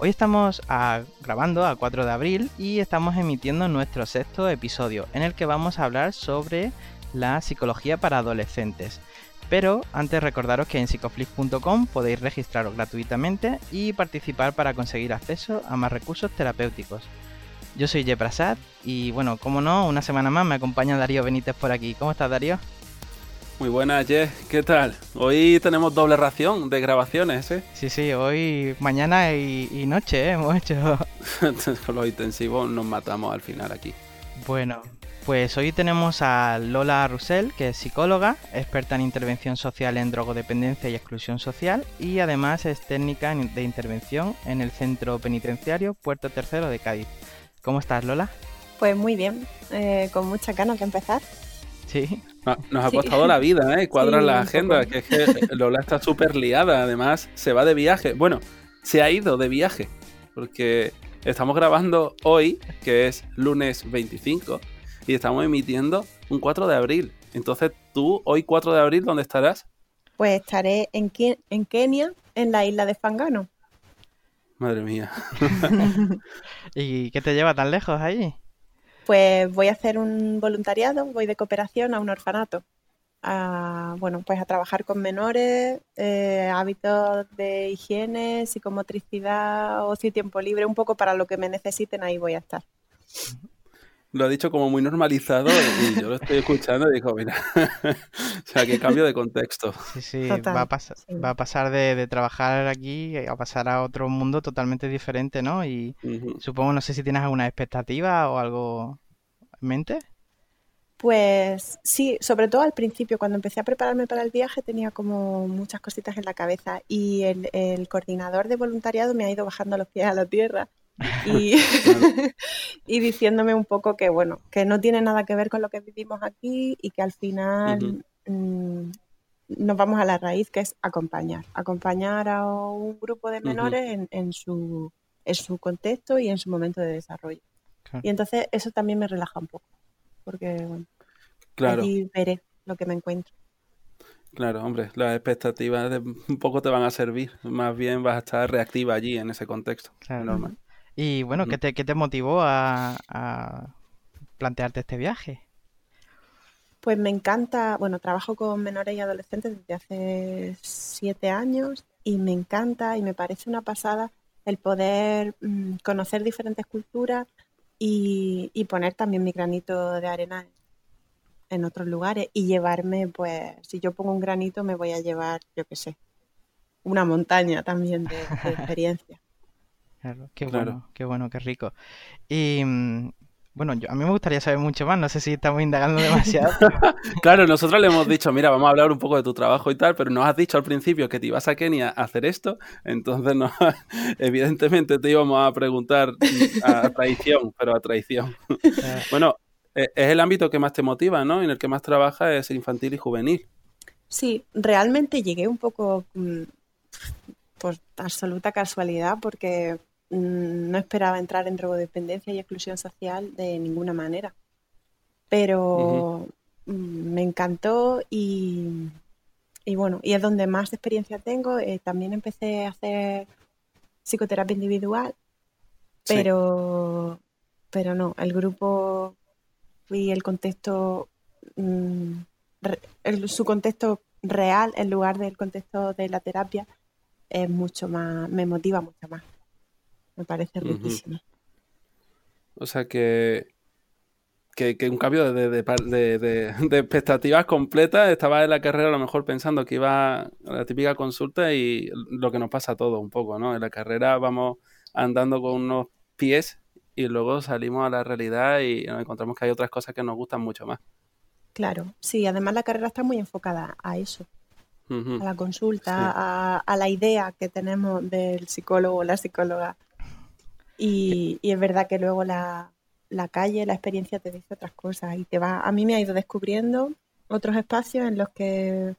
Hoy estamos grabando a 4 de abril y estamos emitiendo nuestro sexto episodio en el que vamos a hablar sobre la psicología para adolescentes. Pero antes recordaros que en psicoflix.com podéis registraros gratuitamente y participar para conseguir acceso a más recursos terapéuticos. Yo soy Jeprasad y bueno, como no, una semana más me acompaña Darío Benítez por aquí. ¿Cómo estás Darío? Muy buenas, Jess. ¿Qué tal? Hoy tenemos doble ración de grabaciones, ¿eh? Sí, sí, hoy, mañana y, y noche ¿eh? hemos hecho. Con los intensivos nos matamos al final aquí. Bueno, pues hoy tenemos a Lola Russell, que es psicóloga, experta en intervención social en drogodependencia y exclusión social, y además es técnica de intervención en el Centro Penitenciario Puerto Tercero de Cádiz. ¿Cómo estás, Lola? Pues muy bien, eh, con muchas ganas de empezar. Sí, No- Nos ha Sí. costado la vida, ¿eh? Cuadrar Sí, la agenda, que es que Lola está súper liada. Además, se va de viaje. Bueno, se ha ido de viaje, porque estamos grabando hoy, que es lunes 25, y estamos emitiendo un 4 de abril. Entonces, tú, hoy 4 de abril, ¿dónde estarás? Pues estaré en, Ke- en Kenia, en la isla de Fangano. Madre mía. ¿y qué te lleva tan lejos allí? Pues voy a hacer un voluntariado, voy de cooperación a un orfanato. A, bueno, pues a trabajar con menores, eh, hábitos de higiene, psicomotricidad, ocio y tiempo libre, un poco para lo que me necesiten, ahí voy a estar. Lo ha dicho como muy normalizado y yo lo estoy escuchando y digo, mira, o sea, que cambio de contexto. Sí, sí, Total, va a, pas- sí. va a pasar de, de trabajar aquí a pasar a otro mundo totalmente diferente, ¿no? Y supongo, no sé si tienes alguna expectativa o algo en mente. Pues sí, sobre todo al principio, cuando empecé a prepararme para el viaje, tenía como muchas cositas en la cabeza y el, el coordinador de voluntariado me ha ido bajando los pies a la tierra y, y diciéndome un poco que, bueno, que no tiene nada que ver con lo que vivimos aquí y que al final mm, nos vamos a la raíz, que es acompañar, acompañar a un grupo de menores en, en su, en su contexto y en su momento de desarrollo. Claro. Y entonces eso también me relaja un poco, porque bueno, Claro, allí veré lo que me encuentro. claro, hombre, las expectativas de un poco te van a servir, más bien vas a estar reactiva allí en ese contexto, Claro. normal. Y bueno, ¿qué te, qué te motivó a, a plantearte este viaje? Pues me encanta, bueno, trabajo con menores y adolescentes desde hace siete años y me encanta y me parece una pasada el poder mm, conocer diferentes culturas y, y poner también mi granito de arena en otros lugares y llevarme, pues, si yo pongo un granito me voy a llevar, yo qué sé, una montaña también de, de experiencia. Claro, qué Claro. bueno, qué bueno, qué rico. Y mm, bueno, yo, a mí me gustaría saber mucho más, no sé si estamos indagando demasiado. Claro, nosotros le hemos dicho, mira, vamos a hablar un poco de tu trabajo y tal, pero nos has dicho al principio que te ibas a Kenia a hacer esto, entonces no, evidentemente te íbamos a preguntar a traición, pero a traición. Bueno, eh, es el ámbito que más te motiva, ¿no? En el que más trabajas es infantil y juvenil. Sí, realmente llegué un poco mm, por absoluta casualidad porque mm, no esperaba entrar en drogodependencia y exclusión social de ninguna manera. Pero mm, me encantó y, y bueno, y es donde más experiencia tengo. Eh, también empecé a hacer psicoterapia individual, Sí. pero, pero no, el grupo y el contexto, mm, re- el- su contexto real en lugar del contexto de la terapia es mucho más, me motiva mucho más. Me parece riquísimo. O sea que, que, que un cambio de, de, par- de- de- de expectativas completas. Estaba en la carrera a lo mejor pensando que iba a la típica consulta y lo que nos pasa a todos un poco, ¿no? En la carrera vamos andando con unos pies y luego salimos a la realidad y nos encontramos que hay otras cosas que nos gustan mucho más. Claro, sí, además la carrera está muy enfocada a eso, A la consulta, Sí. a, a la idea que tenemos del psicólogo o la psicóloga Y, y es verdad que luego la, la calle, la experiencia te dice otras cosas y te va, a mí me ha ido descubriendo otros espacios en los que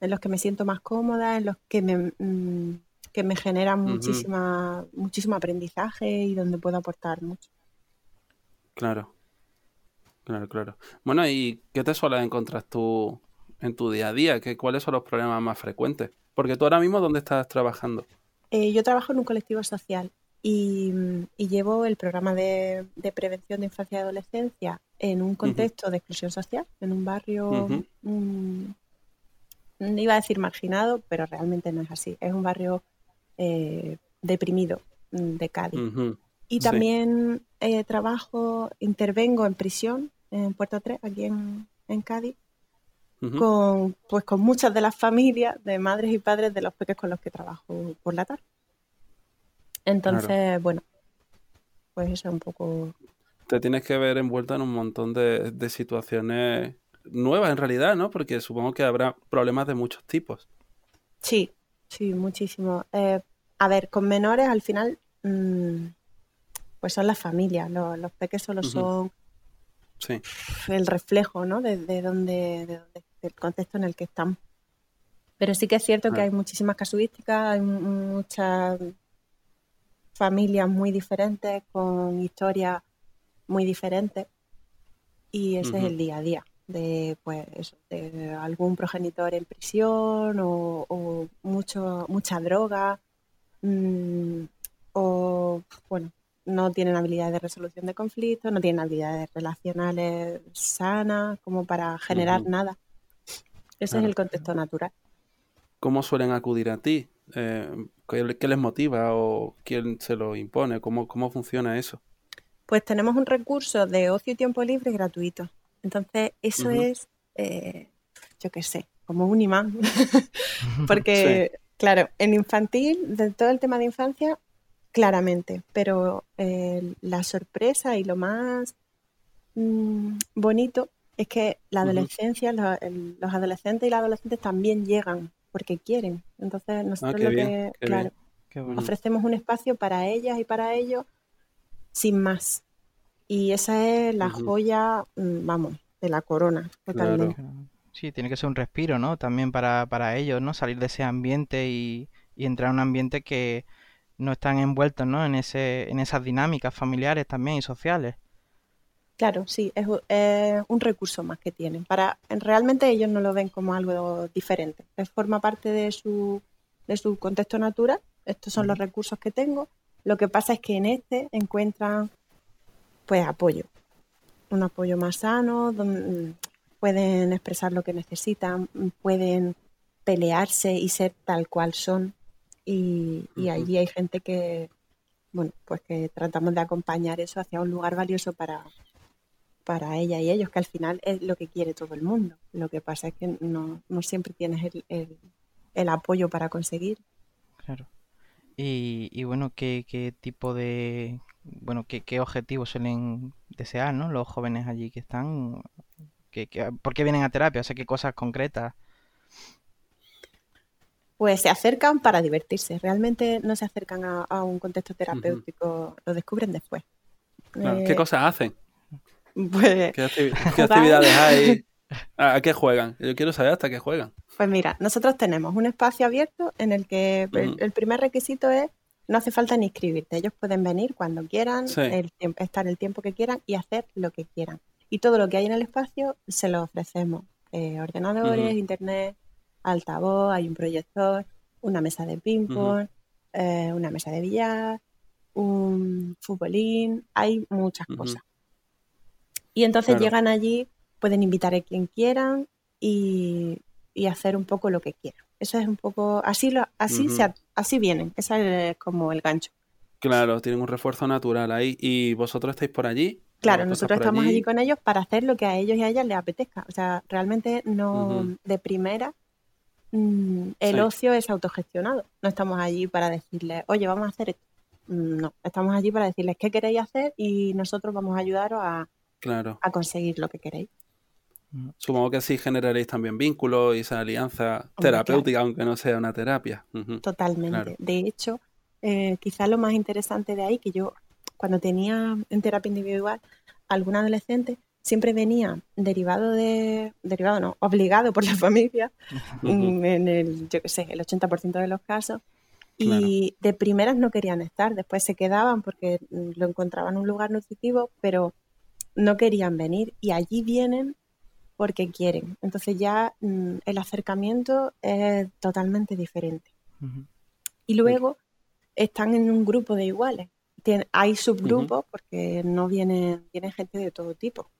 en los que me siento más cómoda, en los que me, mm, que me generan muchísima, muchísimo aprendizaje y donde puedo aportar mucho. Claro, claro, claro. Bueno, ¿y qué te sueles encontrar tú en tu día a día? ¿Qué, ¿Cuáles son los problemas más frecuentes? Porque tú ahora mismo, ¿dónde estás trabajando? Eh, yo trabajo en un colectivo social y, llevo el programa de, prevención de infancia y adolescencia en un contexto de exclusión social, en un barrio, iba a decir marginado, pero realmente no es así. Es un barrio eh, deprimido mm, de Cádiz. Y también eh, trabajo, intervengo en prisión en Puerto 3, aquí en, Cádiz, con, pues, con muchas de las familias de madres y padres de los peques con los que trabajo por la tarde. Entonces, bueno, pues eso es un poco... Te tienes que ver envuelta en un montón de, situaciones nuevas en realidad, ¿no? Porque supongo que habrá problemas de muchos tipos. Sí, sí, muchísimo. Eh, a ver, con menores al final, mm, pues son las familias, los, los peques solo son el reflejo, ¿no? De, donde, de del contexto en el que están. Pero sí que es cierto que hay muchísimas casuísticas, hay muchas familias muy diferentes, con historias muy diferentes. Y ese es el día a día de pues de algún progenitor en prisión o, mucho, mucha droga mm, o bueno no tienen habilidades de resolución de conflictos, no tienen habilidades relacionales sanas como para generar nada. Ese es el contexto natural. ¿Cómo suelen acudir a ti? Eh, ¿qué, les motiva o quién se lo impone? ¿Cómo, ¿Cómo funciona eso? Pues tenemos un recurso de ocio y tiempo libre gratuito. Entonces, eso es, eh, yo qué sé, como un imán. Porque, claro, en infantil, de todo el tema de infancia, claramente, pero eh, la sorpresa y lo más mm, bonito es que la adolescencia, los adolescentes y las adolescentes también llegan porque quieren. Entonces ah, nosotros lo que, claro, ofrecemos un espacio para ellas y para ellos sin más. Y esa es la joya, mm, vamos, de la corona, totalmente. Sí, tiene que ser un respiro, ¿no? También para, para ellos, ¿no? Salir de ese ambiente y, y entrar a un ambiente que no están envueltos, ¿no? En, ese, en esas dinámicas familiares también y sociales. Claro, sí, es, un recurso más que tienen. Para, realmente ellos no lo ven como algo diferente. forma parte de su, de su contexto natural. Estos son los recursos que tengo. Lo que pasa es que en este encuentran pues apoyo. Un apoyo más sano, donde pueden expresar lo que necesitan, pueden pelearse y ser tal cual son. Y, y allí hay gente que, bueno, pues que tratamos de acompañar eso hacia un lugar valioso para, para ella y ellos, que al final es lo que quiere todo el mundo. Lo que pasa es que no, siempre tienes el, apoyo para conseguir. Claro. Y, bueno, ¿qué, tipo de, bueno, qué, qué, objetivos suelen desear, ¿no? Los jóvenes allí que están, que, ¿por qué vienen a terapia? O sea, ¿qué cosas concretas? Pues se acercan para divertirse. Realmente no se acercan a, un contexto terapéutico, lo descubren después. ¿Qué eh, cosas hacen? Pues, ¿Qué, actividades hay? ¿A qué juegan? Yo quiero saber hasta qué juegan. Pues mira, nosotros tenemos un espacio abierto en el que el, primer requisito es no hace falta ni inscribirte. Ellos pueden venir cuando quieran, estar el tiempo que quieran y hacer lo que quieran. Y todo lo que hay en el espacio se lo ofrecemos. Eh, ordenadores, internet, altavoz, hay un proyector, una mesa de ping-pong, eh, una mesa de billar, un futbolín, hay muchas cosas. Y entonces llegan allí, pueden invitar a quien quieran y, hacer un poco lo que quieran. Eso es un poco, así lo, así se, así vienen, ese es como el gancho. Claro, tienen un refuerzo natural ahí. ¿Y vosotros estáis por allí? Claro, nosotros estamos allí? con ellos para hacer lo que a ellos y a ellas les apetezca. O sea, realmente no de primera mm, el ocio es autogestionado. No estamos allí para decirles, oye, vamos a hacer esto. Mm, no, estamos allí para decirles qué queréis hacer y nosotros vamos a ayudaros a, claro. a conseguir lo que queréis. Supongo que así generaréis también vínculos y esa alianza terapéutica, aunque no sea una terapia. Totalmente. De hecho, eh, quizás lo más interesante de ahí, que yo cuando tenía en terapia individual algún adolescente, siempre venía derivado de, derivado no, obligado por la familia, mm, en el, yo qué sé, el 80% de los casos, y de primeras no querían estar, después se quedaban porque mm, lo encontraban un lugar nutritivo, pero no querían venir y allí vienen porque quieren. Entonces ya mm, el acercamiento es totalmente diferente. Y luego están en un grupo de iguales. hay subgrupos porque no viene, viene gente de todo tipo,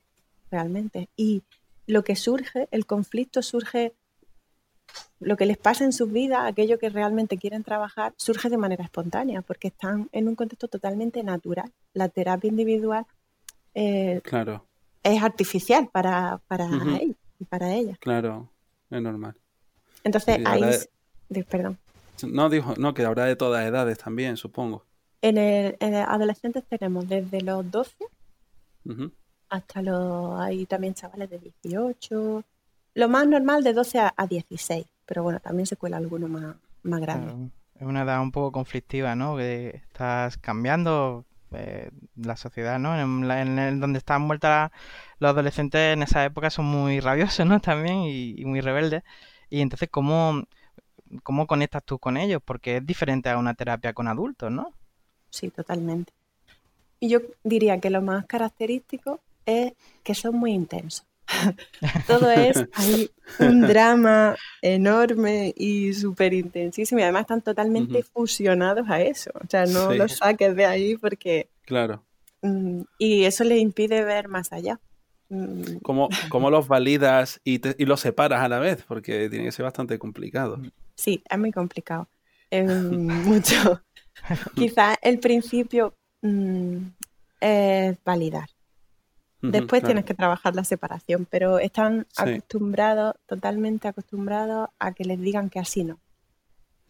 realmente. Y lo que surge, el conflicto surge, lo que les pasa en sus vidas, aquello que realmente quieren trabajar, surge de manera espontánea, porque están en un contexto totalmente natural. La terapia individual eh, claro. es artificial para, para él y para ella. Claro, es normal. Entonces, ahí... Perdón. No, dijo, no, que habrá de todas edades también, supongo. En el, adolescentes tenemos desde los 12 hasta los. Hay también chavales de 18. Lo más normal de 12 a, 16, pero bueno, también se cuela alguno más, más grande. es una edad un poco conflictiva, ¿no? Que estás cambiando eh, la sociedad, ¿no? En, el, donde están muertas los adolescentes en esa época son muy rabiosos, ¿no? También y, y muy rebeldes. Y entonces, ¿cómo, ¿cómo conectas tú con ellos? Porque es diferente a una terapia con adultos, ¿no? Sí, totalmente. Y yo diría que lo más característico es que son muy intensos. Todo es hay un drama enorme y súper intensísimo y además están totalmente fusionados a eso. O sea, no los saques de ahí porque... Claro. Mm, y eso les impide ver más allá. Mm. ¿Cómo, cómo los validas y, y, los separas a la vez? Porque tiene que ser bastante complicado. Sí, es muy complicado. mucho. Quizás el principio mm, es validar. Después tienes que trabajar la separación, pero están acostumbrados, totalmente acostumbrados a que les digan que así no.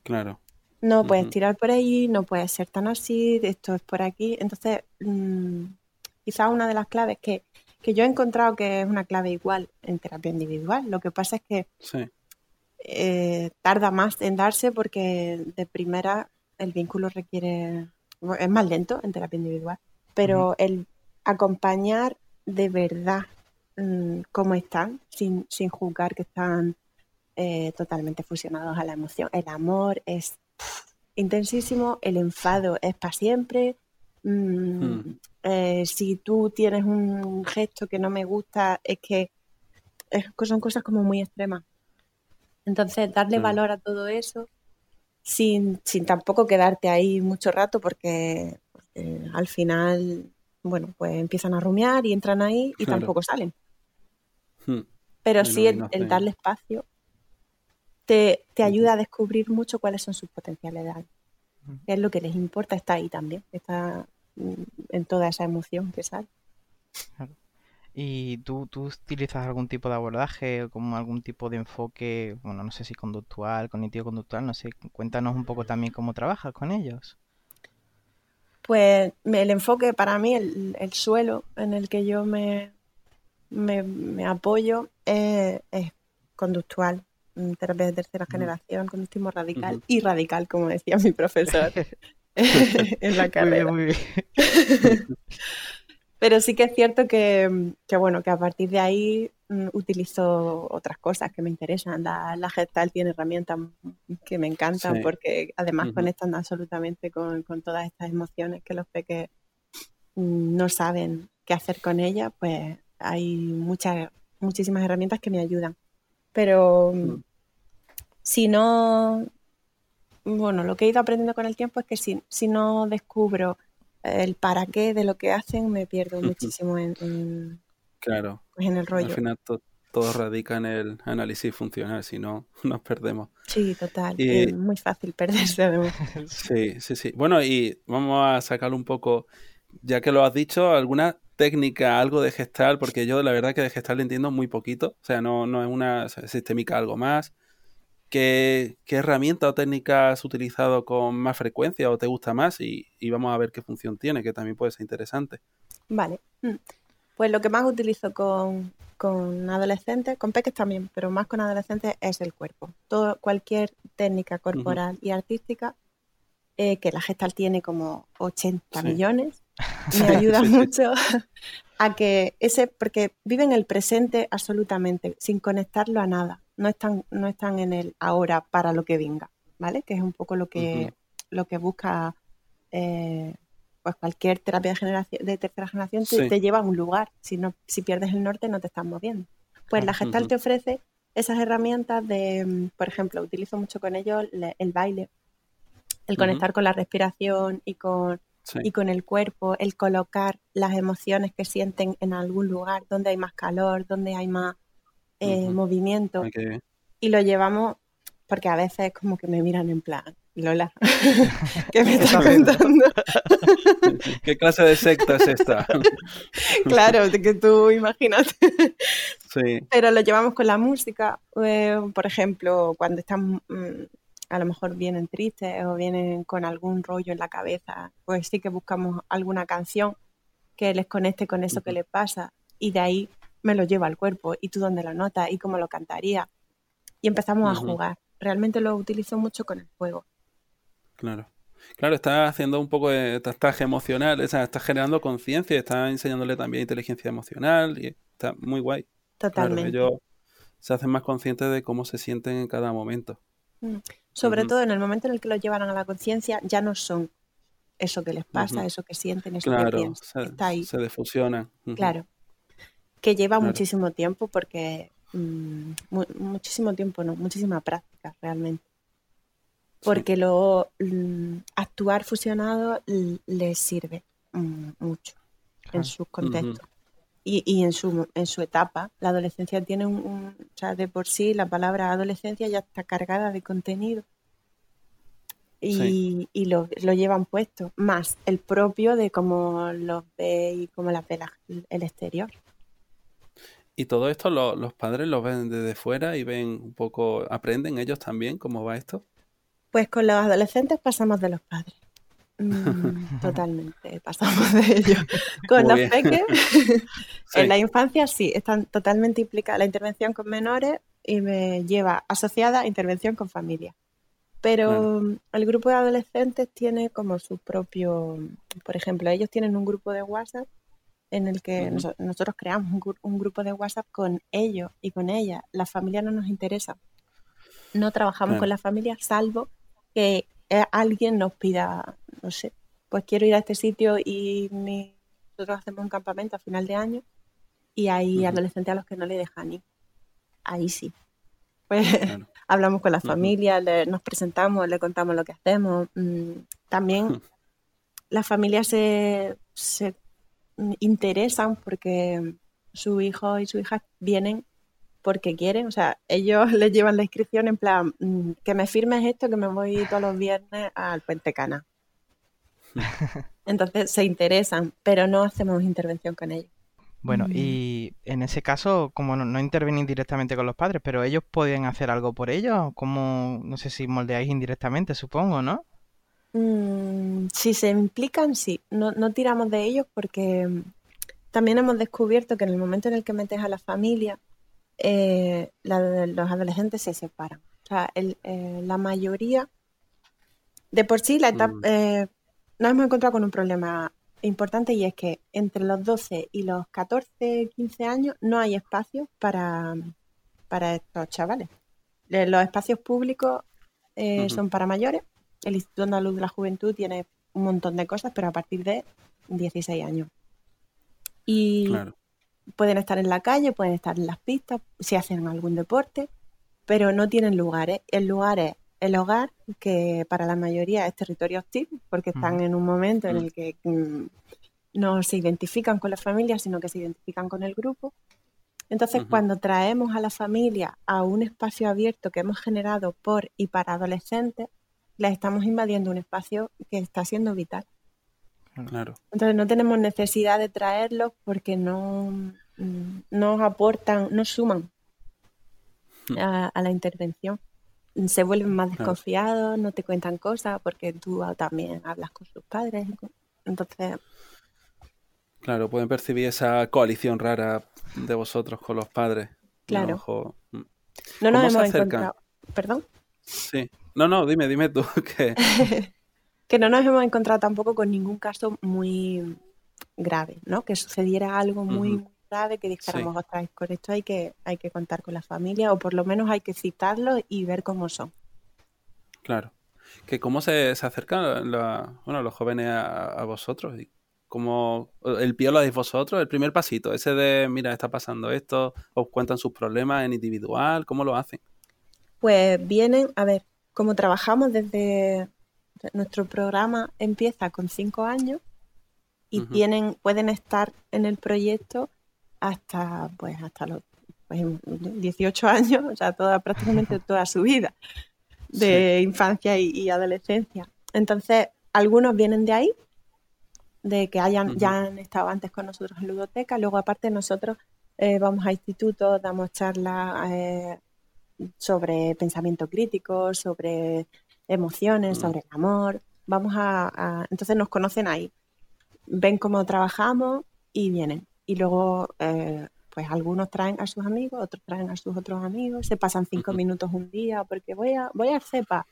Claro. No puedes tirar por ahí, no puedes ser tan así, esto es por aquí. Entonces, mm, quizás una de las claves que, que, yo he encontrado que es una clave igual en terapia individual, lo que pasa es que sí. Eh, tarda más en darse porque de primera el vínculo requiere, es más lento en terapia individual, pero el acompañar de verdad mm, cómo están, sin, sin juzgar que están eh, totalmente fusionados a la emoción. El amor es intensísimo, el enfado es para siempre. Mm, hmm. eh, si tú tienes un gesto que no me gusta, es que son cosas como muy extremas. Entonces, darle valor a todo eso sin, sin, tampoco quedarte ahí mucho rato porque, al final, bueno, pues empiezan a rumiar y entran ahí y tampoco salen. Hmm. Pero sí el, darle espacio te, te, ayuda a descubrir mucho cuáles son sus potencialidades. Es lo que les importa, está ahí también, está mm, en toda esa emoción que sale. ¿Y tú, tú utilizas algún tipo de abordaje o como algún tipo de enfoque, bueno, no sé si conductual, cognitivo-conductual, no sé, cuéntanos un poco también cómo trabajas con ellos? Pues el enfoque para mí, el, suelo en el que yo me, me, apoyo es, conductual, terapia de tercera generación, conductismo radical y radical, como decía mi profesor en la carrera. Muy bien, muy bien. Pero sí que es cierto que, bueno, que a partir de ahí mm, utilizo otras cosas que me interesan. La, la Gestal tiene herramientas que me encantan porque además conectan absolutamente con, todas estas emociones que los peques mm, no saben qué hacer con ellas, pues hay muchas, muchísimas herramientas que me ayudan. Pero mm. si no, bueno, lo que he ido aprendiendo con el tiempo es que si, si no descubro el para qué de lo que hacen me pierdo muchísimo en, claro. Pues en el rollo. Al final todo radica en el análisis funcional, si no nos perdemos. Sí, total. Es muy fácil perderse Sí, sí, sí. Bueno, y vamos a sacarlo un poco, ya que lo has dicho, alguna técnica, algo de gestal, porque yo la verdad que de gestal le entiendo muy poquito, o sea, no, no es una sistémica algo más. ¿Qué, herramienta o técnica has utilizado con más frecuencia o te gusta más? Y, vamos a ver qué función tiene, que también puede ser interesante. Vale. Pues lo que más utilizo con, adolescentes, con peques también, pero más con adolescentes es el cuerpo. Todo, cualquier técnica corporal y artística, eh, que la gestal tiene como 80 millones, me ayuda mucho a que ese, porque viven el presente absolutamente, sin conectarlo a nada. No están, no están en el ahora para lo que venga, ¿vale? Que es un poco lo que, lo que busca eh, pues cualquier terapia de, generación, de tercera generación, te, lleva a un lugar. Si, no, si pierdes el norte, no te estás moviendo. Pues la gestal te ofrece esas herramientas de, por ejemplo, utilizo mucho con ellos el baile, el conectar con la respiración y con y con el cuerpo, el colocar las emociones que sienten en algún lugar donde hay más calor, donde hay más eh, movimiento. Y lo llevamos porque a veces como que me miran en plan, Lola, ¿qué me estás contando? ¿Qué clase de secta es esta? claro, que tú imagínate. Sí. Pero lo llevamos con la música. Eh, por ejemplo, cuando están mm, a lo mejor vienen tristes o vienen con algún rollo en la cabeza, pues sí que buscamos alguna canción que les conecte con eso que les pasa y de ahí me lo lleva al cuerpo y tú dónde lo notas y cómo lo cantaría. Y empezamos a jugar. Realmente lo utilizo mucho con el juego. Claro. Claro, está haciendo un poco de tastaje emocional, o sea, está generando conciencia, está enseñándole también inteligencia emocional y está muy guay. Totalmente. ellos se hacen más conscientes de cómo se sienten en cada momento. Mm. Sobre todo en el momento en el que lo llevan a la conciencia, ya no son eso que les pasa, eso que sienten, eso que piensan. Se, Está ahí. se defusiona. Claro. Que lleva muchísimo tiempo porque. Mm, muchísimo tiempo, no, muchísima práctica realmente. Porque lo mm, actuar fusionado les sirve mucho en sus contextos y, en, su, en su etapa. La adolescencia tiene un, o sea, de por sí la palabra adolescencia ya está cargada de contenido y, lo, llevan puesto, más el propio de cómo los ve y cómo las ve el exterior. Y todo esto los padres lo ven desde fuera y ven un poco, aprenden ellos también cómo va esto. Pues con los adolescentes pasamos de los padres. Mm, totalmente, pasamos de ello. Con los peques, en la infancia sí, están totalmente implicadas la intervención con menores y me lleva asociada a intervención con familia. Pero el grupo de adolescentes tiene como su propio, por ejemplo, ellos tienen un grupo de WhatsApp en el que nosotros creamos un, grupo de WhatsApp con ellos y con ella. La familia no nos interesa. No trabajamos con la familia salvo que eh, alguien nos pida, no sé, pues quiero ir a este sitio y nosotros hacemos un campamento a final de año y hay adolescentes a los que no le dejan ir. Ahí sí. Pues hablamos con la familia, nos presentamos, le contamos lo que hacemos. Mm, también las familias se, se interesan porque su hijo y su hija vienen porque quieren, o sea, ellos les llevan la inscripción en plan, mm, que me firmes esto, que me voy todos los viernes al Puente Cana. Entonces se interesan, pero no hacemos intervención con ellos. Bueno, mm. y en ese caso, como no, no intervenís directamente con los padres, pero ellos podían hacer algo por ellos, como, no sé si moldeáis indirectamente, supongo, ¿no? Mm, si se implican, sí. No, no tiramos de ellos porque también hemos descubierto que en el momento en el que metes a la familia, eh, los adolescentes se separan. O sea, eh, la mayoría, de por sí, la etapa, mm. eh, nos hemos encontrado con un problema importante y es que entre los 12 y los 14, 15 años no hay espacio para, para estos chavales. Los espacios públicos son para mayores. El Instituto Andaluz de la Juventud tiene un montón de cosas, pero a partir de 16 años. Y pueden estar en la calle, pueden estar en las pistas, si hacen algún deporte, pero no tienen lugares. El lugar es el hogar, que para la mayoría es territorio hostil, porque están en un momento en el que mm, no se identifican con la familia, sino que se identifican con el grupo. Entonces, cuando traemos a la familia a un espacio abierto que hemos generado por y para adolescentes, les estamos invadiendo un espacio que está siendo vital. Entonces no tenemos necesidad de traerlos porque no mm, nos aportan, no suman hmm. a, la intervención. Se vuelven más desconfiados, no te cuentan cosas porque tú también hablas con sus padres. Entonces... Claro, pueden percibir esa coalición rara de vosotros con los padres. Claro. Mm. No nos hemos encontrado. ¿Perdón? Sí. No, no, dime, dime tú que... que no nos hemos encontrado tampoco con ningún caso muy grave, ¿no? Que sucediera algo muy, grave que dijéramos, Sí. ostras, con esto hay que, hay que contar con la familia o por lo menos hay que citarlo y ver cómo son. Claro. Que cómo se, se acercan la- bueno, los jóvenes a, a vosotros y cómo el pie lo dais vosotros, el primer pasito, ese de, mira, está pasando esto, os cuentan sus problemas en individual, ¿cómo lo hacen? Pues vienen, a ver, como trabajamos desde nuestro programa empieza con cinco años y tienen, pueden estar en el proyecto hasta pues hasta los pues, 18 años, o sea, toda, prácticamente toda su vida de infancia y, y adolescencia. Entonces, algunos vienen de ahí, de que hayan, ya han estado antes con nosotros en ludoteca, luego aparte nosotros eh, vamos a institutos, damos charlas eh, sobre pensamiento crítico, sobre emociones, Mm. sobre el amor. Vamos a, a- entonces nos conocen ahí, ven cómo trabajamos y vienen. Y luego, eh, pues algunos traen a sus amigos, otros traen a sus otros amigos, se pasan cinco minutos un día porque voy a, voy al CEPA,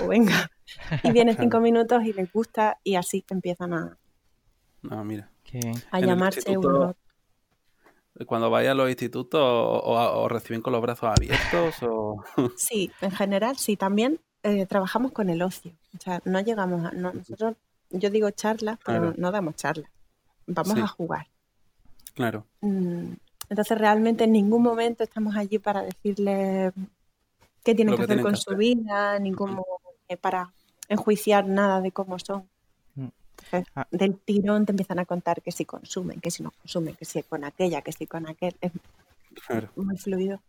o venga, y vienen cinco minutos y les gusta y así empiezan a, No, mira. A llamarse uno a. Cuando vais a los institutos, o, o- o reciben con los brazos abiertos, o... Sí, en general sí, también eh, trabajamos con el ocio. O sea, no llegamos a. no, nosotros, yo digo charlas, pero Claro. no damos charlas. Vamos Sí. a jugar. Claro, Mm, Entonces, realmente en ningún momento estamos allí para decirle qué tienen Lo que que hacer con que su vida, ni cómo eh, para enjuiciar nada de cómo son. Mm. Entonces, Ah. del tirón te empiezan a contar que si consumen, que si no consumen, que si con aquella, que si con aquel. Es claro. muy fluido.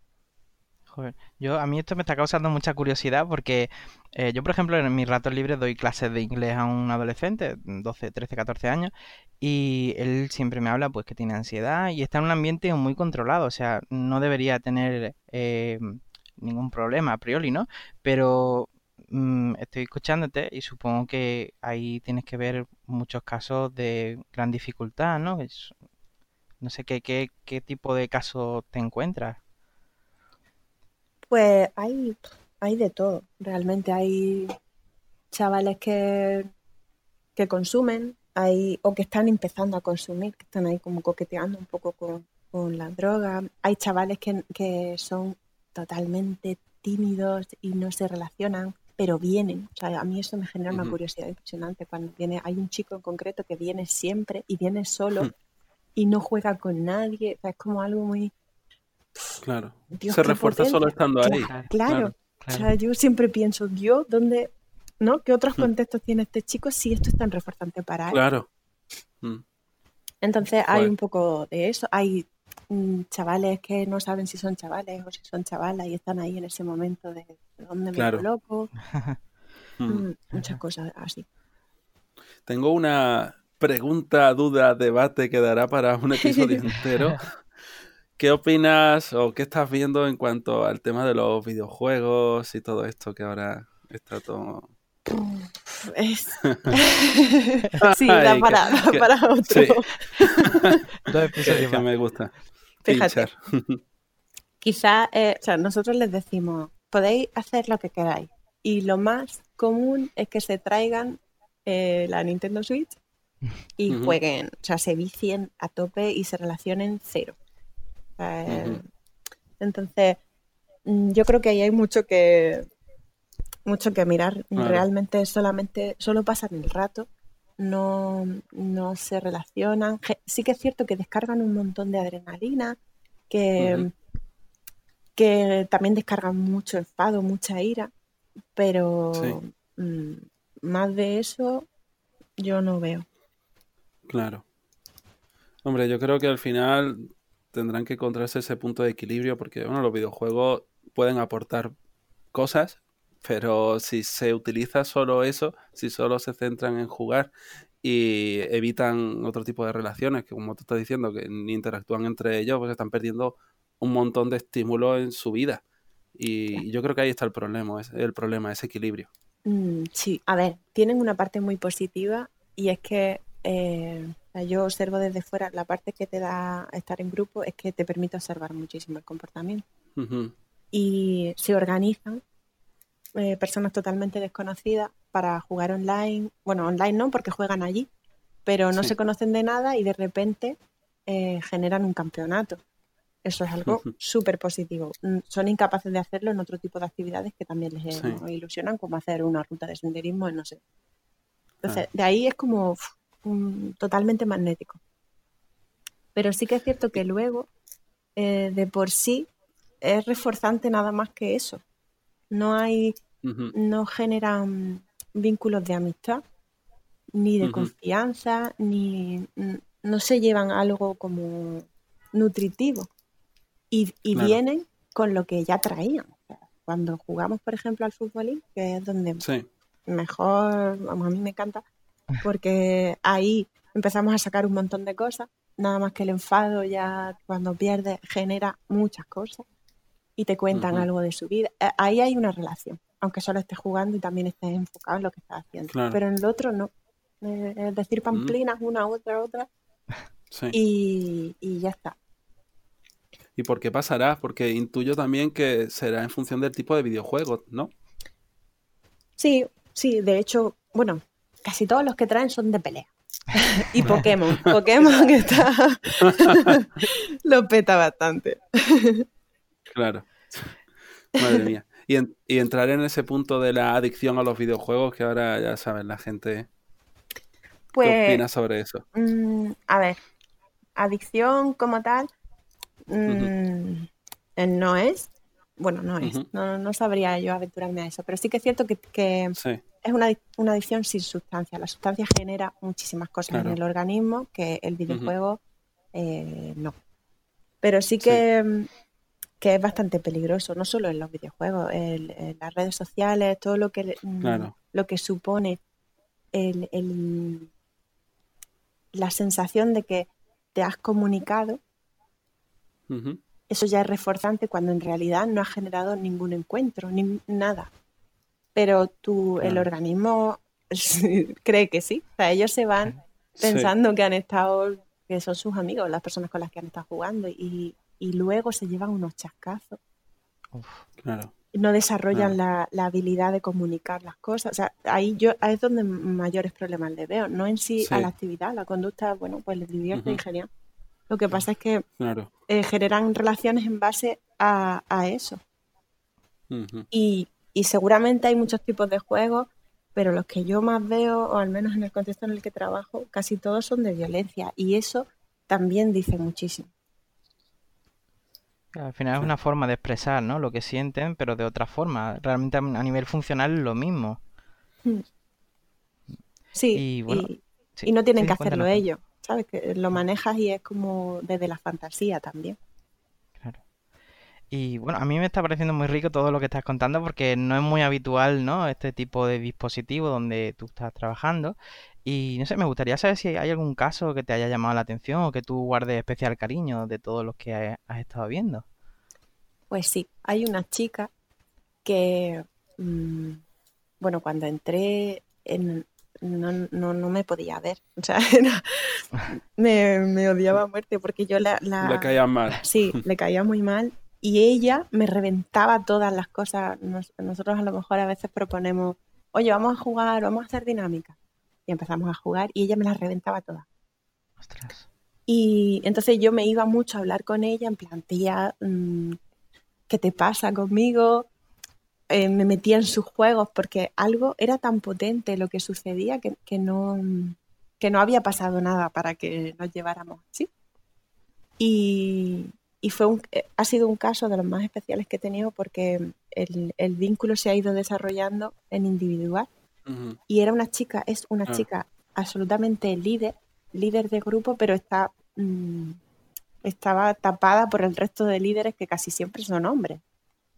Joder, yo a mí esto me está causando mucha curiosidad porque eh, yo, por ejemplo, en mis ratos libres doy clases de inglés a un adolescente, 12, 13, 14 años, y él siempre me habla pues que tiene ansiedad y está en un ambiente muy controlado, o sea, no debería tener eh, ningún problema a priori, ¿no? Pero mm, estoy escuchándote y supongo que ahí tienes que ver muchos casos de gran dificultad, ¿no? No sé qué, qué, qué tipo de casos te encuentras. Pues hay, hay de todo, realmente hay chavales que, que consumen, hay, o que están empezando a consumir, que están ahí como coqueteando un poco con, con la droga, hay chavales que, que son totalmente tímidos y no se relacionan, pero vienen, o sea, a mí eso me genera una curiosidad impresionante cuando viene, hay un chico en concreto que viene siempre y viene solo Hmm. y no juega con nadie, o sea, es como algo muy... Claro. Dios, Se refuerza solo estando ahí. Claro, Claro. O sea, yo siempre pienso, Dios, ¿dónde, no? ¿Qué otros Hmm. contextos tiene este chico si esto es tan reforzante para él? Claro. Mm, Entonces hay un poco de eso. Hay mm, chavales que no saben si son chavales o si son chavalas y están ahí en ese momento de dónde me Claro. coloco. mm. Mm, muchas cosas así. Tengo una pregunta, duda, debate que dará para un episodio entero. ¿Qué opinas o qué estás viendo en cuanto al tema de los videojuegos y todo esto que ahora está todo... Es... sí, da para, da que- para otro. sí. Dos que, episodios que me gusta. Fíjate. Quizá, eh, o sea, nosotros les decimos, podéis hacer lo que queráis. Y lo más común es que se traigan eh, la Nintendo Switch y jueguen, o sea, se vicien a tope y se relacionen cero. Entonces, mm, yo creo que ahí hay mucho que mucho que mirar. Claro. Realmente solamente solo pasan el rato, no, no se relacionan. Sí que es cierto que descargan un montón de adrenalina, que, que también descargan mucho enfado, mucha ira, pero Sí. mm, más de eso yo no veo. Claro. Hombre, yo creo que al final tendrán que encontrarse ese punto de equilibrio porque, bueno, los videojuegos pueden aportar cosas, pero si se utiliza solo eso, si solo se centran en jugar y evitan otro tipo de relaciones, que como tú estás diciendo, que ni interactúan entre ellos, pues están perdiendo un montón de estímulos en su vida. Y yo creo que ahí está el problema, es el problema, ese equilibrio. Mm, sí, a ver, tienen una parte muy positiva y es que eh, o sea, yo observo desde fuera la parte que te da estar en grupo es que te permite observar muchísimo el comportamiento y se organizan eh, personas totalmente desconocidas para jugar online, bueno, online no porque juegan allí, pero no Sí. se conocen de nada y de repente eh, generan un campeonato. Eso es algo Ujú. súper positivo. Mm, Son incapaces de hacerlo en otro tipo de actividades que también les Sí. eh, ilusionan, como hacer una ruta de senderismo en no sé. Entonces, de ahí es como uf, totalmente magnético. Pero sí que es cierto que luego, eh, de por sí, es reforzante nada más que eso. No hay, no generan vínculos de amistad, ni de confianza, ni n- no se llevan algo como nutritivo. Y, y Claro. vienen con lo que ya traían. Cuando jugamos, por ejemplo, al futbolín, que es donde Sí, mejor, vamos, a mí me encanta, porque ahí empezamos a sacar un montón de cosas, nada más que el enfado ya cuando pierdes genera muchas cosas y te cuentan algo de su vida. Eh, Ahí hay una relación, aunque solo estés jugando y también estés enfocado en lo que estás haciendo. Claro. Pero en el otro no. Eh, Es decir, pamplinas, una, otra, otra, sí. y, y ya está. ¿Y por qué pasará? Porque intuyo también que será en función del tipo de videojuego, ¿no? Sí, sí, de hecho, bueno, casi todos los que traen son de pelea. y Pokémon, Pokémon que está lo peta bastante. Claro. Madre mía. Y, en- y entrar en ese punto de la adicción a los videojuegos que ahora ya saben la gente. ¿Qué Pues, opinas sobre eso? mm, a ver, adicción como tal, mm, no es, bueno, no es, no, no sabría yo aventurarme a eso, pero sí que es cierto que, que Sí, es una, una adicción sin sustancia. La sustancia genera muchísimas cosas Claro. en el organismo que el videojuego eh, no. Pero sí que, que es bastante peligroso, no solo en los videojuegos, el- en las redes sociales, todo lo que, mm, Claro. lo que supone el- el- la sensación de que te has comunicado, eso ya es reforzante cuando en realidad no has generado ningún encuentro, ni nada. Pero tú, el organismo cree que sí. O sea, ellos se van Sí, pensando que han estado, que son sus amigos, las personas con las que han estado jugando, y, y luego se llevan unos chascazos. Uf, claro. No desarrollan Claro. la, la habilidad de comunicar las cosas. O sea, ahí yo ahí es donde mayores problemas le veo. No en sí, a la actividad, la conducta, bueno, pues les divierte y Ujú. genial. Lo que pasa es que Claro. eh, generan relaciones en base a, a eso. Ujú. Y, y seguramente hay muchos tipos de juegos, pero los que yo más veo, o al menos en el contexto en el que trabajo, casi todos son de violencia. Y eso también dice muchísimo. Al final es una forma de expresar, ¿no? Lo que sienten, pero de otra forma. Realmente a a nivel funcional es lo mismo. Sí, Y bueno, y, Sí, y no tienen sí, que hacerlo cuéntanos. ellos, ¿sabes? Que lo manejas y es como desde la fantasía también. Y bueno, a mí me está pareciendo muy rico todo lo que estás contando porque no es muy habitual, ¿no? Este tipo de dispositivo donde tú estás trabajando. Y no sé, me gustaría saber si hay algún caso que te haya llamado la atención o que tú guardes especial cariño de todos los que ha- has estado viendo. Pues sí, hay una chica que, mm, bueno, cuando entré en- no, no, no me podía ver. O sea, era- me, me odiaba a muerte porque yo la, la- Le caían mal. Sí, le caía muy mal y ella me reventaba todas las cosas. Nos- nosotros a lo mejor a veces proponemos, oye, vamos a jugar, vamos a hacer dinámica. Y empezamos a jugar y ella me las reventaba todas. Ostras. Y entonces yo me iba mucho a hablar con ella, en plan, tía, mm, ¿qué te pasa conmigo? Eh, me metía en sus juegos porque algo era tan potente lo que sucedía que, que no, que no había pasado nada para que nos lleváramos así. Y, y fue un, eh, ha sido un caso de los más especiales que he tenido porque el, el vínculo se ha ido desarrollando en individual y era una chica, es una Ah. chica absolutamente líder, líder de grupo, pero está mm, estaba tapada por el resto de líderes que casi siempre son hombres.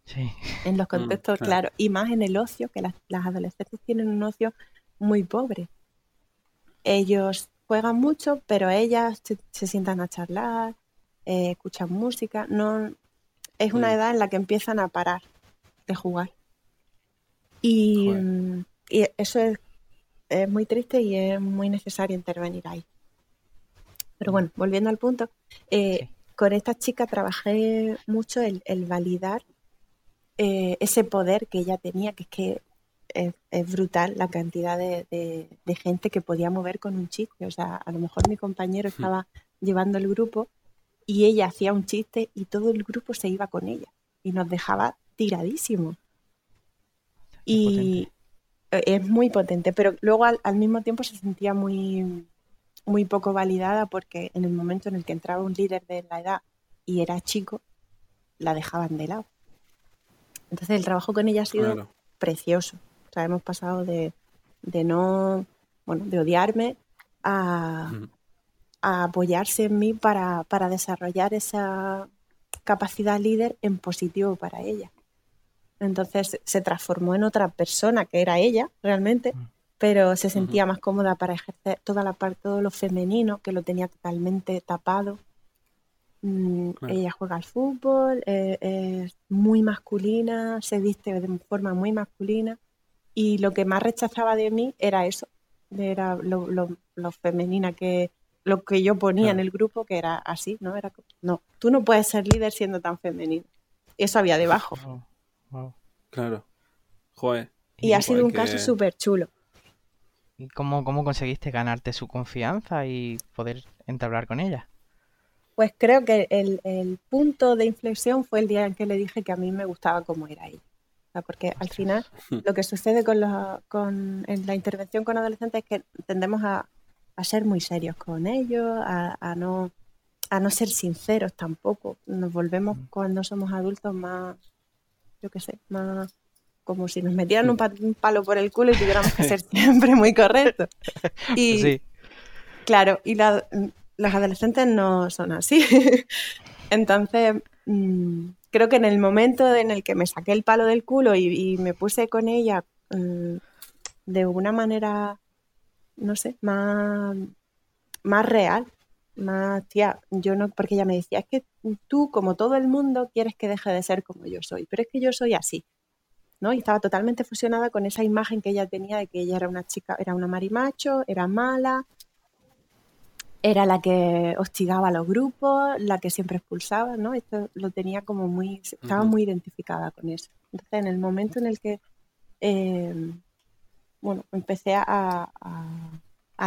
Sí. En los contextos, claro. claro. y más en el ocio, que las, las adolescentes tienen un ocio muy pobre. Ellos juegan mucho, pero ellas se, se sientan a charlar, eh, escuchan música. No, es una Mm. edad en la que empiezan a parar de jugar. Y, mm, y eso es, es muy triste y es muy necesario intervenir ahí. Pero bueno, volviendo al punto, eh, Sí. con esta chica trabajé mucho el, el validar eh, ese poder que ella tenía, que es que es, brutal la cantidad de, gente que podía mover con un chiste. O sea, a lo mejor mi compañero hmm. estaba llevando el grupo y ella hacía un chiste y todo el grupo se iba con ella y nos dejaba tiradísimos. Y e, es muy potente, pero luego al, mismo tiempo se sentía muy, muy poco validada porque en el momento en el que entraba un líder de la edad y era chico, la dejaban de lado. Entonces el trabajo con ella ha sido precioso. O sea, hemos pasado de, no, bueno, de odiarme a, apoyarse en mí para, desarrollar esa capacidad líder en positivo para ella. Entonces se transformó en otra persona que era ella realmente, pero se sentía más cómoda para ejercer toda la parte, todo lo femenino que lo tenía totalmente tapado. Mm, ella juega al fútbol, eh, es muy masculina, se viste de forma muy masculina y lo que más rechazaba de mí era eso, era lo, femenina que lo que yo ponía en el grupo que era así, ¿no? Era no, tú no puedes ser líder siendo tan femenino. Eso había debajo. Claro. Joder. Y ha sido un caso súper chulo. ¿Y cómo, cómo conseguiste ganarte su confianza y poder entablar con ella? Pues creo que el, punto de inflexión fue el día en que le dije que a mí me gustaba cómo era ella. porque al final lo que sucede con, con en la intervención con adolescentes es que tendemos a, ser muy serios con ellos, a, no, a no ser sinceros tampoco. Nos volvemos mm. cuando somos adultos más, yo qué sé, más como si nos metieran un, palo por el culo y tuviéramos que ser siempre muy correctos. Y claro, y la, los adolescentes no son así. Entonces, mm, creo que en el momento en el que me saqué el palo del culo y, me puse con ella mm, de una manera, no sé, más, más real, más, tía, yo no, porque ella me decía, es que tú, como todo el mundo, quieres que deje de ser como yo soy, pero es que yo soy así. ¿no? Y estaba totalmente fusionada con esa imagen que ella tenía de que ella era una chica, era una marimacho, era mala, era la que hostigaba a los grupos, la que siempre expulsaba, ¿no? Esto lo tenía como muy, estaba muy identificada con eso. Entonces, en el momento en el que, em, bueno, empecé a,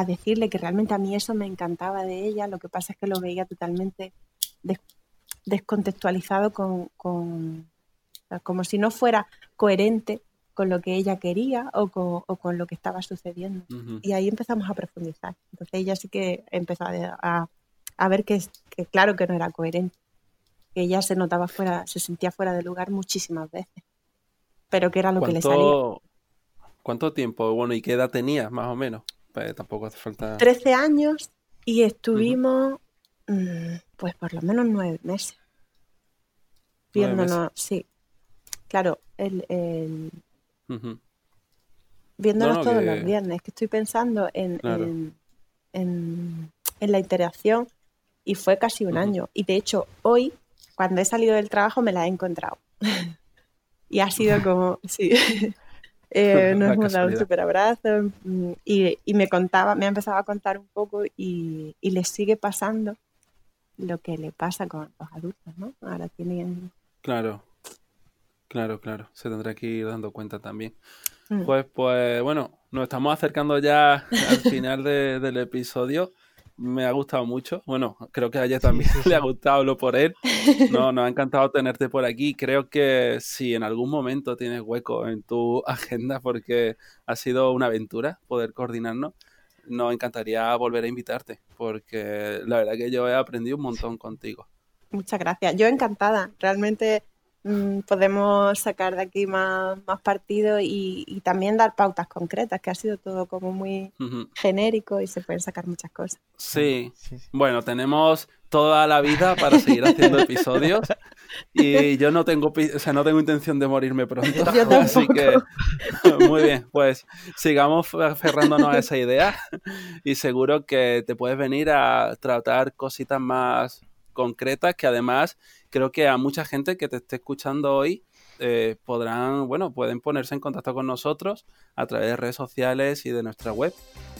decirle que realmente a mí eso me encantaba de ella, lo que pasa es que lo veía totalmente descontextualizado con, como si no fuera coherente con lo que ella quería o con, lo que estaba sucediendo. Y ahí empezamos a profundizar. Entonces ella sí que empezó a, ver que, claro que no era coherente, que ella se notaba fuera, se sentía fuera de lugar muchísimas veces, pero que era lo que le salía. ¿Cuánto tiempo? Bueno, ¿y qué edad tenías más o menos? Pues tampoco hace falta... 13 años y estuvimos, mm, pues por lo menos nueve meses. Viéndonos, sí. Claro, el, Viéndonos todos los viernes, que estoy pensando en, en, la interacción y fue casi un año. Y de hecho, hoy, cuando he salido del trabajo, me la he encontrado. y ha sido como, sí. Eh, nos hemos dado un súper abrazo mm, y, me contaba, me ha empezado a contar un poco y, y le sigue pasando lo que le pasa con los adultos, ¿no? Ahora tienen... Claro. Claro, claro, se tendrá que ir dando cuenta también. Mm. Pues, pues bueno, nos estamos acercando ya al final del episodio. Me ha gustado mucho. Bueno, creo que a ella también le ha gustado lo por él. No, nos ha encantado tenerte por aquí. Creo que si en algún momento tienes hueco en tu agenda, porque ha sido una aventura poder coordinarnos, nos encantaría volver a invitarte, porque la verdad que yo he aprendido un montón contigo. Muchas gracias. Yo encantada. Realmente Mm, podemos sacar de aquí más, partido y, también dar pautas concretas, que ha sido todo como muy genérico y se pueden sacar muchas cosas. Sí. bueno, tenemos toda la vida para seguir haciendo episodios y yo no tengo, o sea, no tengo intención de morirme pronto, así que muy bien, pues sigamos aferrándonos a esa idea y seguro que te puedes venir a tratar cositas más concretas que además creo que a mucha gente que te esté escuchando hoy eh, podrán, bueno, pueden ponerse en contacto con nosotros a través de redes sociales y de nuestra web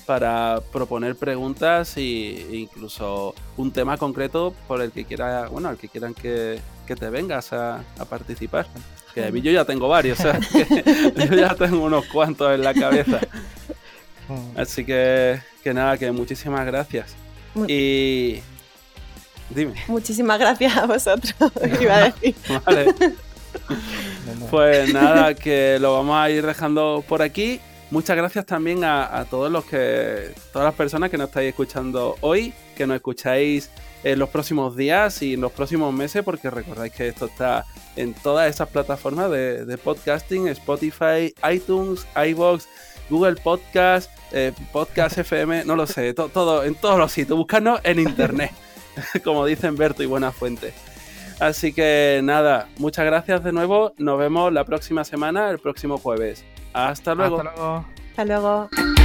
para proponer preguntas e incluso un tema concreto por el que quiera, bueno, al que quieran que, te vengas a, participar. Que yo ya tengo varios, o sea, yo ya tengo unos cuantos en la cabeza. Así que, que nada, que muchísimas gracias. Y dime. Muchísimas gracias a vosotros, iba a decir. Vale. Pues nada, que lo vamos a ir dejando por aquí. Muchas gracias también a, todos los que, todas las personas que nos estáis escuchando hoy, que nos escucháis en los próximos días y en los próximos meses, porque recordáis que esto está en todas esas plataformas de, podcasting, Spotify, iTunes, iBox, Google Podcast, eh, Podcast FM, no lo sé, todo en todos los sitios. Buscarnos en internet, como dicen Berto y Buena Fuente. Así que nada, muchas gracias de nuevo. Nos vemos la próxima semana, el próximo jueves. Hasta luego. Hasta luego. Hasta luego.